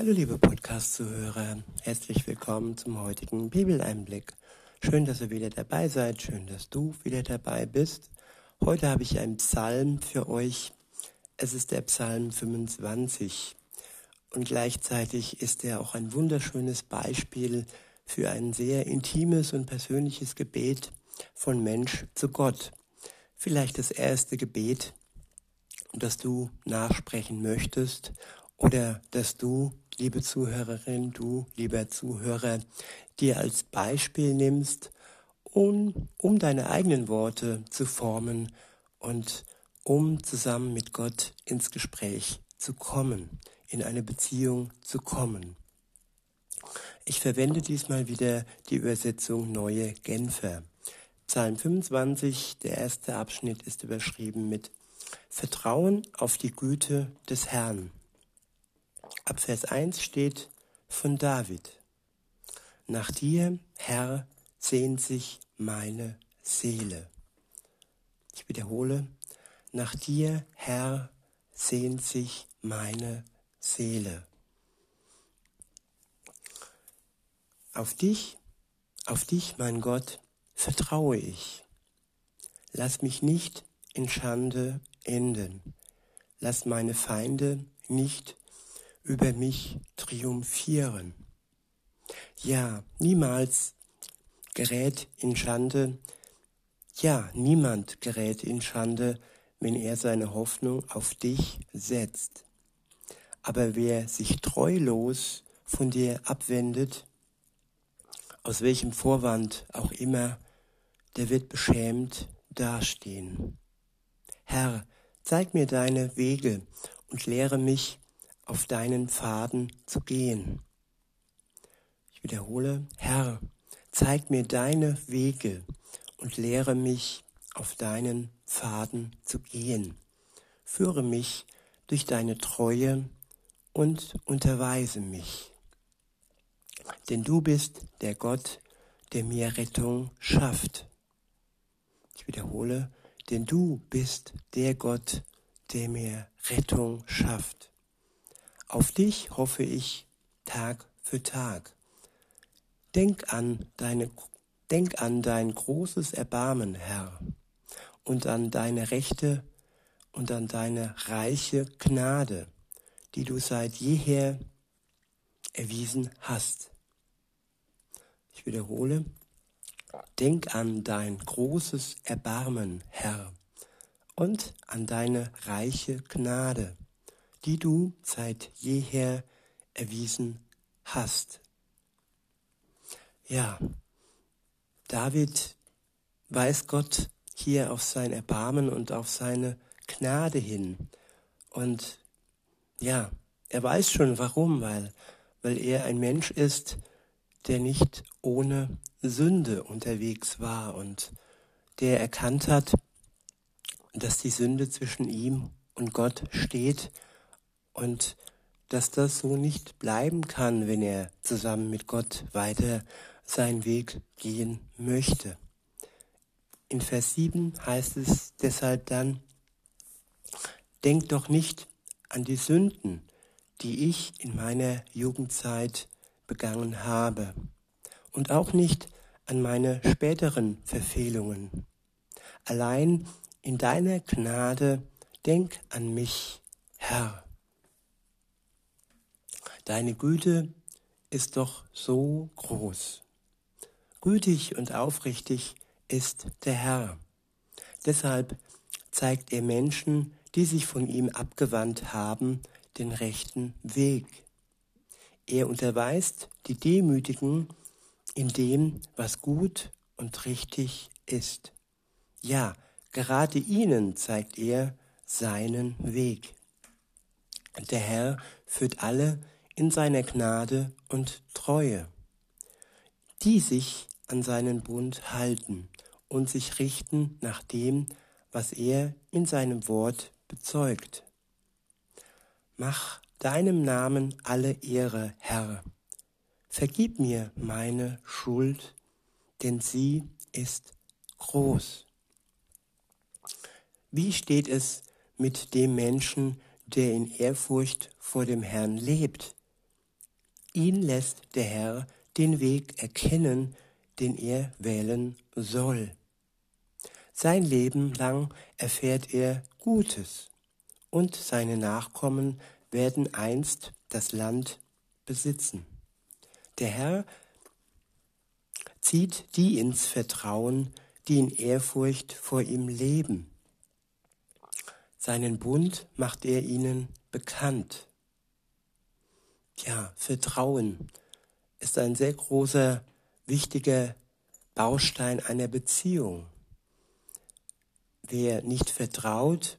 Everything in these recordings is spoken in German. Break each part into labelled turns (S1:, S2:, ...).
S1: Hallo liebe Podcast-Zuhörer, herzlich willkommen zum heutigen Bibeleinblick. Schön, dass ihr wieder dabei seid, schön, dass du wieder dabei bist. Heute habe ich einen Psalm für euch. Es ist der Psalm 25 und gleichzeitig ist er auch ein wunderschönes Beispiel für ein sehr intimes und persönliches Gebet von Mensch zu Gott. Vielleicht das erste Gebet, das du nachsprechen möchtest oder dass du, liebe Zuhörerin, du, lieber Zuhörer, dir als Beispiel nimmst, um, um deine eigenen Worte zu formen und um zusammen mit Gott ins Gespräch zu kommen, in eine Beziehung zu kommen. Ich verwende diesmal wieder die Übersetzung Neue Genfer. Psalm 25, der erste Abschnitt ist überschrieben mit Vertrauen auf die Güte des Herrn. Ab Vers 1 steht von David. Nach dir, Herr, sehnt sich meine Seele. Ich wiederhole, nach dir, Herr, sehnt sich meine Seele. Auf dich, auf dich, mein Gott, vertraue ich. Lass mich nicht in Schande enden. Lass meine Feinde nicht über mich triumphieren. Ja, niemals gerät in Schande, ja, niemand gerät in Schande, wenn er seine Hoffnung auf dich setzt. Aber wer sich treulos von dir abwendet, aus welchem Vorwand auch immer, der wird beschämt dastehen. Herr, zeig mir deine Wege und lehre mich, auf deinen Pfaden zu gehen. Ich wiederhole, Herr, zeig mir deine Wege und lehre mich, auf deinen Pfaden zu gehen. Führe mich durch deine Treue und unterweise mich. Denn du bist der Gott, der mir Rettung schafft. Ich wiederhole, denn du bist der Gott, der mir Rettung schafft. Auf dich hoffe ich Tag für Tag. Denk an deine, denk an dein großes Erbarmen, Herr, und an deine Rechte und an deine reiche Gnade, die du seit jeher erwiesen hast. Ich wiederhole, denk an dein großes Erbarmen, Herr, und an deine reiche Gnade, die du seit jeher erwiesen hast. Ja, David weist Gott hier auf sein Erbarmen und auf seine Gnade hin. Und ja, er weiß schon warum, weil, weil er ein Mensch ist, der nicht ohne Sünde unterwegs war und der erkannt hat, dass die Sünde zwischen ihm und Gott steht und dass das so nicht bleiben kann, wenn er zusammen mit Gott weiter seinen Weg gehen möchte. In Vers 7 heißt es deshalb dann, denk doch nicht an die Sünden, die ich in meiner Jugendzeit begangen habe und auch nicht an meine späteren Verfehlungen. Allein in deiner Gnade denk an mich, Herr. Deine Güte ist doch so groß. Gütig und aufrichtig ist der Herr. Deshalb zeigt er Menschen, die sich von ihm abgewandt haben, den rechten Weg. Er unterweist die Demütigen in dem, was gut und richtig ist. Ja, gerade ihnen zeigt er seinen Weg. Der Herr führt alle in seiner Gnade und Treue, die sich an seinen Bund halten und sich richten nach dem, was er in seinem Wort bezeugt. Mach deinem Namen alle Ehre, Herr. Vergib mir meine Schuld, denn sie ist groß. Wie steht es mit dem Menschen, der in Ehrfurcht vor dem Herrn lebt? Ihn lässt der Herr den Weg erkennen, den er wählen soll. Sein Leben lang erfährt er Gutes und seine Nachkommen werden einst das Land besitzen. Der Herr zieht die ins Vertrauen, die in Ehrfurcht vor ihm leben. Seinen Bund macht er ihnen bekannt. Ja, Vertrauen ist ein sehr großer, wichtiger Baustein einer Beziehung. Wer nicht vertraut,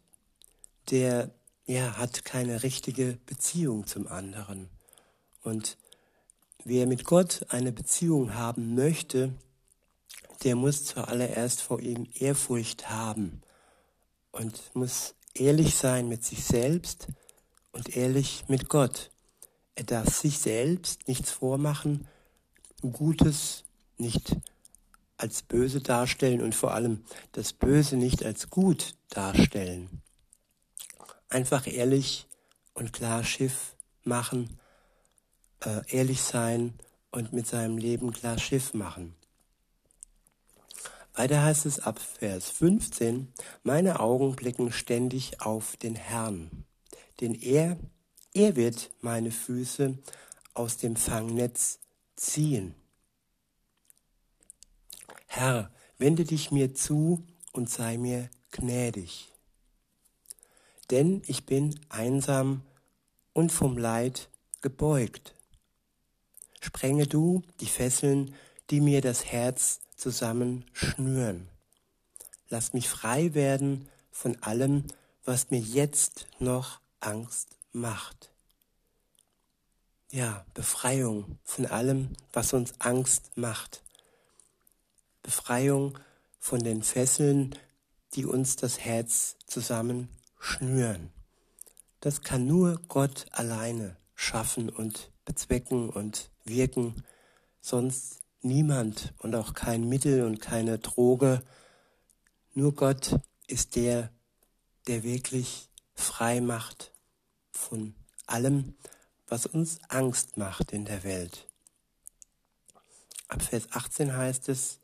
S1: der ja, hat keine richtige Beziehung zum anderen. Und wer mit Gott eine Beziehung haben möchte, der muss zuallererst vor ihm Ehrfurcht haben und muss ehrlich sein mit sich selbst und ehrlich mit Gott. Darf sich selbst nichts vormachen, Gutes nicht als böse darstellen und vor allem das Böse nicht als gut darstellen. Einfach ehrlich und klar Schiff machen, äh, ehrlich sein und mit seinem Leben klar Schiff machen. Weiter heißt es ab Vers 15, meine Augen blicken ständig auf den Herrn, denn er, er wird meine Füße aus dem Fangnetz ziehen. Herr, wende dich mir zu und sei mir gnädig. Denn ich bin einsam und vom Leid gebeugt. Sprenge du die Fesseln, die mir das Herz zusammenschnüren. Lass mich frei werden von allem, was mir jetzt noch Angst macht. Ja, Befreiung von allem, was uns Angst macht. Befreiung von den Fesseln, die uns das Herz zusammenschnüren. Das kann nur Gott alleine schaffen und bezwecken und wirken, sonst niemand und auch kein Mittel und keine Droge. Nur Gott ist der, der wirklich frei macht von allem, was uns Angst macht in der Welt. Ab Vers 18 heißt es,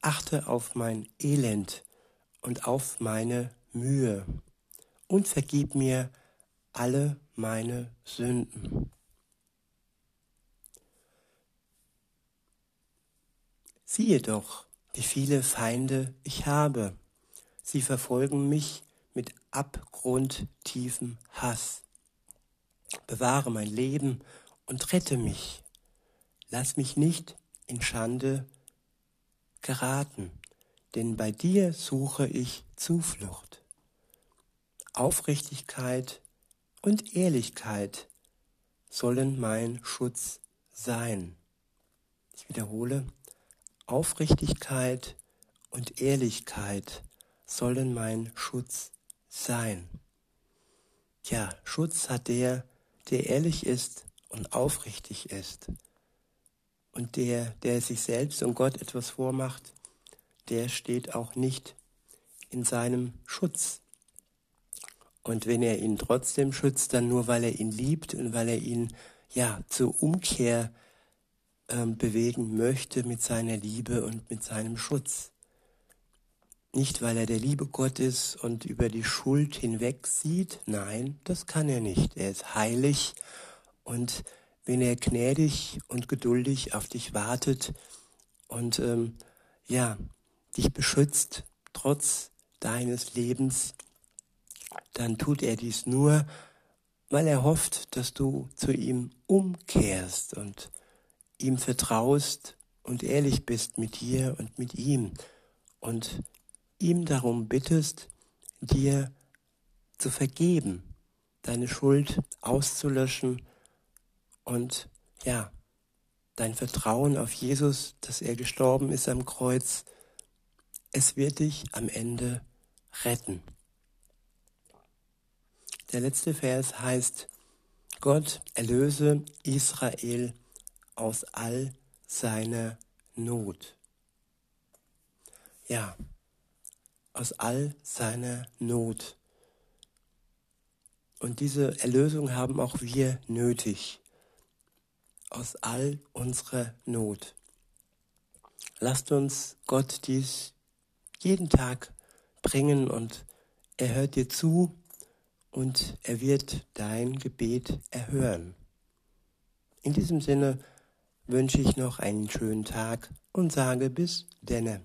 S1: achte auf mein Elend und auf meine Mühe und vergib mir alle meine Sünden. Siehe doch, wie viele Feinde ich habe. Sie verfolgen mich mit abgrundtiefem Hass. Bewahre mein Leben und rette mich. Lass mich nicht in Schande geraten, denn bei dir suche ich Zuflucht. Aufrichtigkeit und Ehrlichkeit sollen mein Schutz sein. Ich wiederhole, Aufrichtigkeit und Ehrlichkeit sollen mein Schutz sein. Ja, Schutz hat der, der ehrlich ist und aufrichtig ist. Und der, der sich selbst und Gott etwas vormacht, der steht auch nicht in seinem Schutz. Und wenn er ihn trotzdem schützt, dann nur weil er ihn liebt und weil er ihn ja zur Umkehr ähm, bewegen möchte mit seiner Liebe und mit seinem Schutz. Nicht, weil er der liebe Gott ist und über die Schuld hinweg sieht, nein, das kann er nicht. Er ist heilig. Und wenn er gnädig und geduldig auf dich wartet und ähm, ja, dich beschützt, trotz deines Lebens, dann tut er dies nur, weil er hofft, dass du zu ihm umkehrst und ihm vertraust und ehrlich bist mit dir und mit ihm. Und ihm darum bittest, dir zu vergeben, deine Schuld auszulöschen und ja, dein Vertrauen auf Jesus, dass er gestorben ist am Kreuz, es wird dich am Ende retten. Der letzte Vers heißt, Gott erlöse Israel aus all seiner Not. Ja, aus all seiner Not. Und diese Erlösung haben auch wir nötig aus all unserer Not. Lasst uns Gott dies jeden Tag bringen und er hört dir zu und er wird dein Gebet erhören. In diesem Sinne wünsche ich noch einen schönen Tag und sage bis denne.